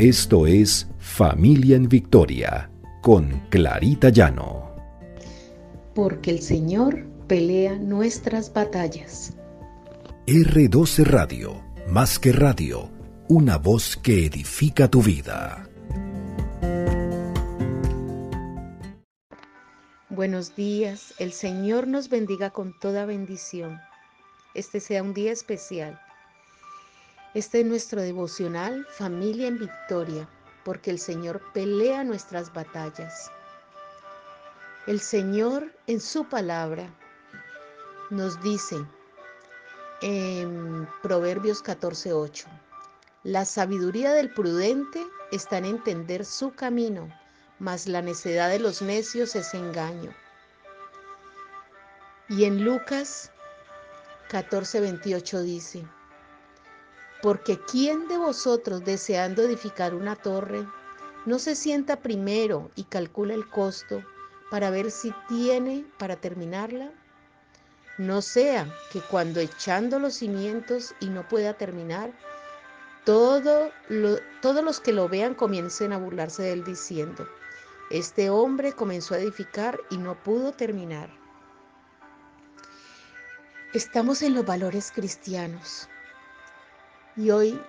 Esto es Familia en Victoria con Clarita Llano. Porque el Señor pelea nuestras batallas. R12 Radio, más que radio, una voz que edifica tu vida. Buenos días, el Señor nos bendiga con toda bendición. Este sea un día especial este es nuestro devocional Familia en Victoria, porque el Señor pelea nuestras batallas. El Señor en su palabra nos dice en Proverbios 14:8, la sabiduría del prudente está en entender su camino, mas la necedad de los necios es engaño. Y en Lucas 14:28 dice, porque ¿quién de vosotros deseando edificar una torre no se sienta primero y calcula el costo para ver si tiene para terminarla? No sea que cuando echando los cimientos y no pueda terminar, todo todos los que lo vean comiencen a burlarse de él diciendo, este hombre comenzó a edificar y no pudo terminar. Estamos en los valores cristianos. Y hoy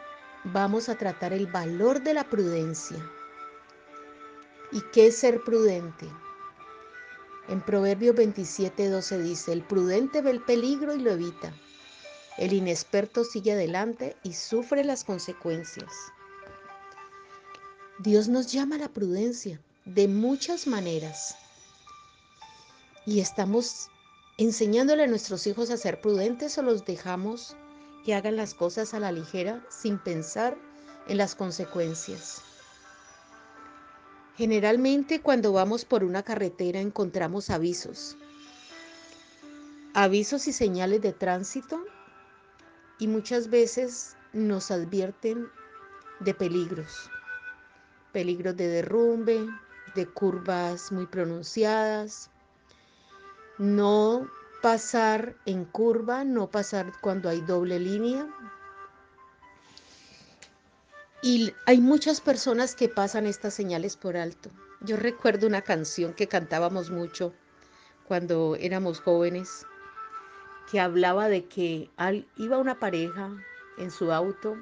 vamos a tratar el valor de la prudencia. ¿Y qué es ser prudente? En Proverbios 27, 12 dice, el prudente ve el peligro y lo evita. El inexperto sigue adelante y sufre las consecuencias. Dios nos llama a la prudencia de muchas maneras. Y estamos enseñándole a nuestros hijos a ser prudentes o los dejamos que hagan las cosas a la ligera sin pensar en las consecuencias. Generalmente cuando vamos por una carretera encontramos avisos, avisos y señales de tránsito y muchas veces nos advierten de peligros, peligros de derrumbe, de curvas muy pronunciadas, no pasar en curva, no pasar cuando hay doble línea. Y hay muchas personas que pasan estas señales por alto. Yo recuerdo una canción que cantábamos mucho cuando éramos jóvenes, que hablaba de que iba una pareja en su auto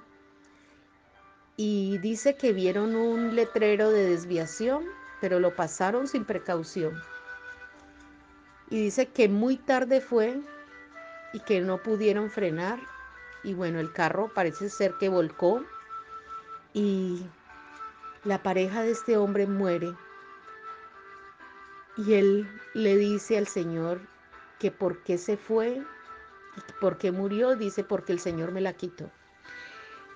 y dice que vieron un letrero de desviación, pero lo pasaron sin precaución y dice que muy tarde fue y que no pudieron frenar y bueno, el carro parece ser que volcó y la pareja de este hombre muere y él le dice al Señor que por qué se fue, por qué murió, dice porque el Señor me la quitó.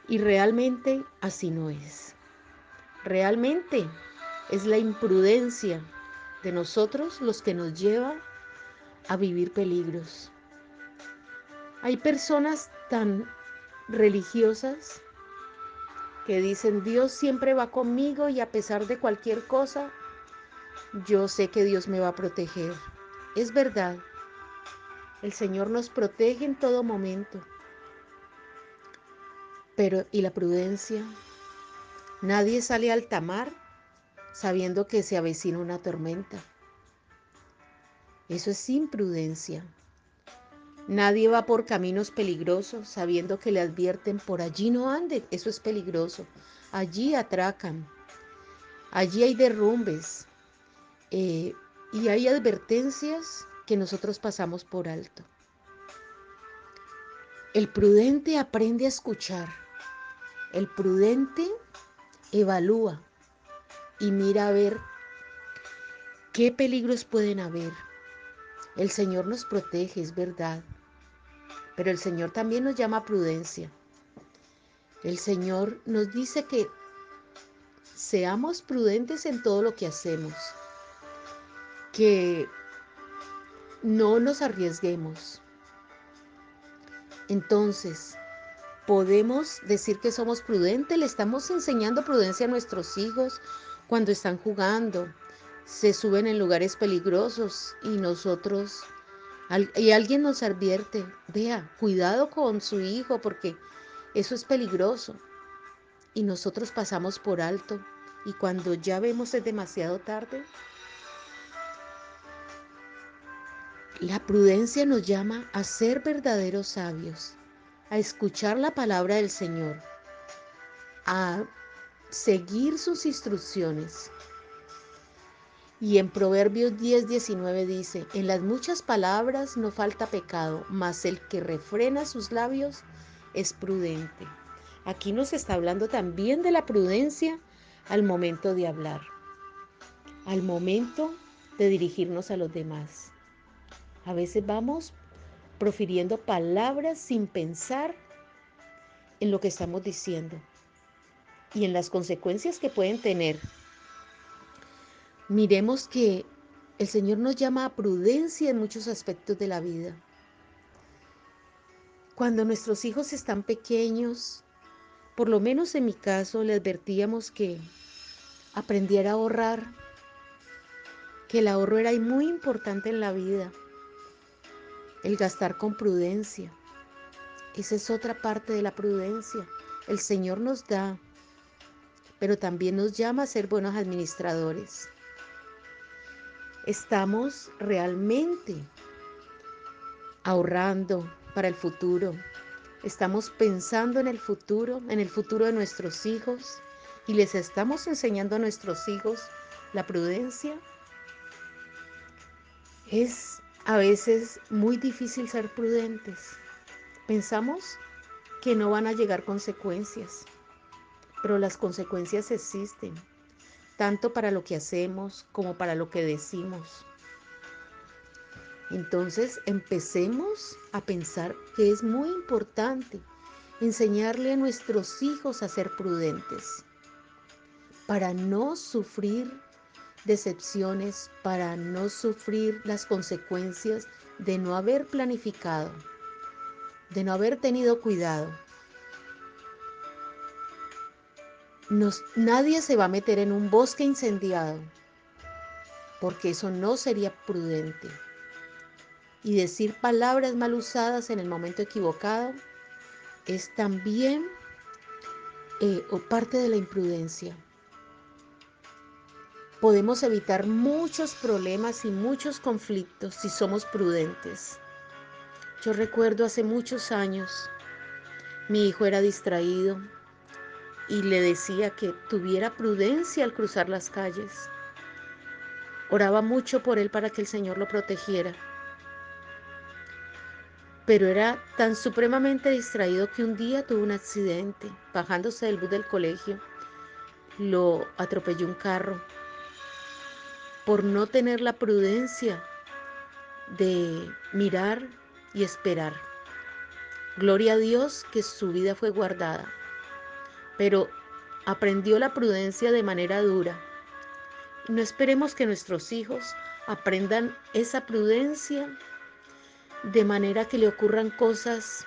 Y realmente así no es. Realmente es la imprudencia de nosotros los que nos lleva a vivir peligros. Hay personas tan religiosas que dicen, Dios siempre va conmigo y a pesar de cualquier cosa, yo sé que Dios me va a proteger. Es verdad, el Señor nos protege en todo momento. Pero, ¿y la prudencia? Nadie sale al tamar sabiendo que se avecina una tormenta. Eso es imprudencia. Nadie va por caminos peligrosos sabiendo que le advierten por allí no ande, eso es peligroso. Allí atracan, allí hay derrumbes eh, y hay advertencias que nosotros pasamos por alto. El prudente aprende a escuchar, el prudente evalúa y mira a ver qué peligros pueden haber el Señor nos protege, es verdad, pero el Señor también nos llama a prudencia. El Señor nos dice que seamos prudentes en todo lo que hacemos, que no nos arriesguemos. Entonces, podemos decir que somos prudentes, le estamos enseñando prudencia a nuestros hijos cuando están jugando, se suben en lugares peligrosos y nosotros, y alguien nos advierte, vea, cuidado con su hijo porque eso es peligroso. y nosotros pasamos por alto y cuando ya vemos es demasiado tarde. La prudencia nos llama a ser verdaderos sabios, a escuchar la palabra del Señor, a seguir sus instrucciones. Y en Proverbios 10, 19 dice, en las muchas palabras no falta pecado, mas el que refrena sus labios es prudente. Aquí nos está hablando también de la prudencia al momento de hablar, al momento de dirigirnos a los demás. A veces vamos profiriendo palabras sin pensar en lo que estamos diciendo y en las consecuencias que pueden tener. Miremos que el Señor nos llama a prudencia en muchos aspectos de la vida. Cuando nuestros hijos están pequeños, por lo menos en mi caso, le advertíamos que aprendiera a ahorrar, que el ahorro era muy importante en la vida, el gastar con prudencia. Esa es otra parte de la prudencia. El Señor nos da pero también nos llama a ser buenos administradores. Estamos realmente ahorrando para el futuro. Estamos pensando en el futuro, en el futuro de nuestros hijos y les estamos enseñando a nuestros hijos la prudencia. Es a veces muy difícil ser prudentes. Pensamos que no van a llegar consecuencias pero las consecuencias existen, tanto para lo que hacemos como para lo que decimos. Entonces empecemos a pensar que es muy importante enseñarle a nuestros hijos a ser prudentes, para no sufrir decepciones, para no sufrir las consecuencias de no haber planificado, de no haber tenido cuidado. Nadie se va a meter en un bosque incendiado, porque eso no sería prudente. Y decir palabras mal usadas en el momento equivocado es también eh, parte de la imprudencia. Podemos evitar muchos problemas y muchos conflictos si somos prudentes. Yo recuerdo hace muchos años, mi hijo era distraído, y le decía que tuviera prudencia al cruzar las calles. Oraba mucho por él para que el Señor lo protegiera. Pero era tan supremamente distraído que un día tuvo un accidente. Bajándose del bus del colegio, lo atropelló un carro por no tener la prudencia de mirar y esperar. Gloria a Dios que su vida fue guardada pero aprendió la prudencia de manera dura. No esperemos que nuestros hijos aprendan esa prudencia de manera que le ocurran cosas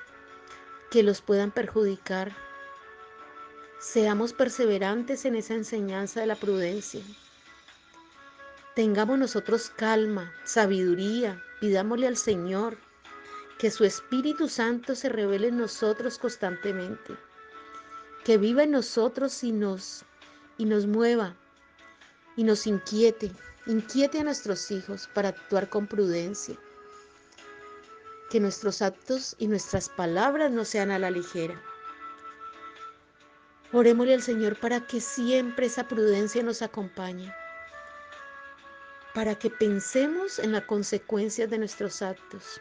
que los puedan perjudicar. Seamos perseverantes en esa enseñanza de la prudencia. Tengamos nosotros calma, sabiduría, pidámosle al Señor que su Espíritu Santo se revele en nosotros constantemente que viva en nosotros y nos, y nos mueva y nos inquiete, inquiete a nuestros hijos para actuar con prudencia. Que nuestros actos y nuestras palabras no sean a la ligera. Orémosle al Señor para que siempre esa prudencia nos acompañe, para que pensemos en las consecuencias de nuestros actos.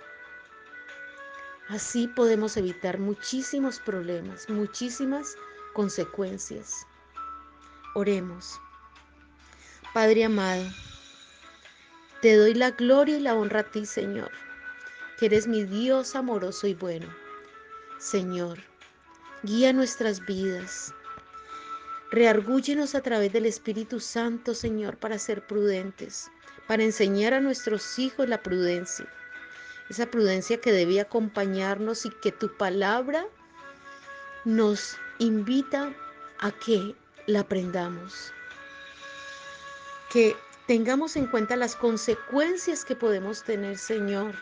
Así podemos evitar muchísimos problemas, muchísimas consecuencias. Oremos. Padre amado, te doy la gloria y la honra a ti, Señor, que eres mi Dios amoroso y bueno. Señor, guía nuestras vidas. Reargúyenos a través del Espíritu Santo, Señor, para ser prudentes, para enseñar a nuestros hijos la prudencia. Esa prudencia que debe acompañarnos y que tu palabra nos invita a que la aprendamos, que tengamos en cuenta las consecuencias que podemos tener, Señor,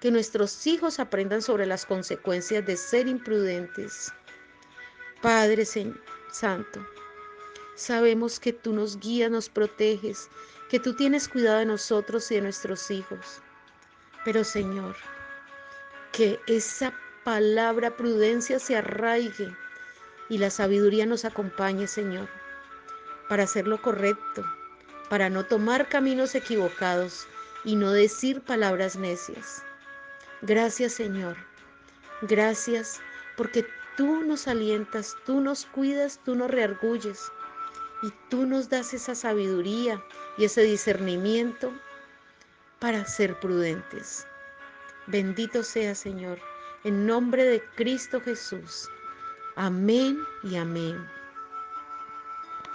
que nuestros hijos aprendan sobre las consecuencias de ser imprudentes. Padre, Santo. Sabemos que tú nos guías, nos proteges, que tú tienes cuidado de nosotros y de nuestros hijos. Pero Señor, que esa palabra prudencia se arraigue y la sabiduría nos acompañe, Señor, para hacer lo correcto, para no tomar caminos equivocados y no decir palabras necias. Gracias, Señor. Gracias porque tú nos alientas, tú nos cuidas, tú nos reargulles y tú nos das esa sabiduría y ese discernimiento para ser prudentes. Bendito sea Señor, en nombre de Cristo Jesús. Amén y amén.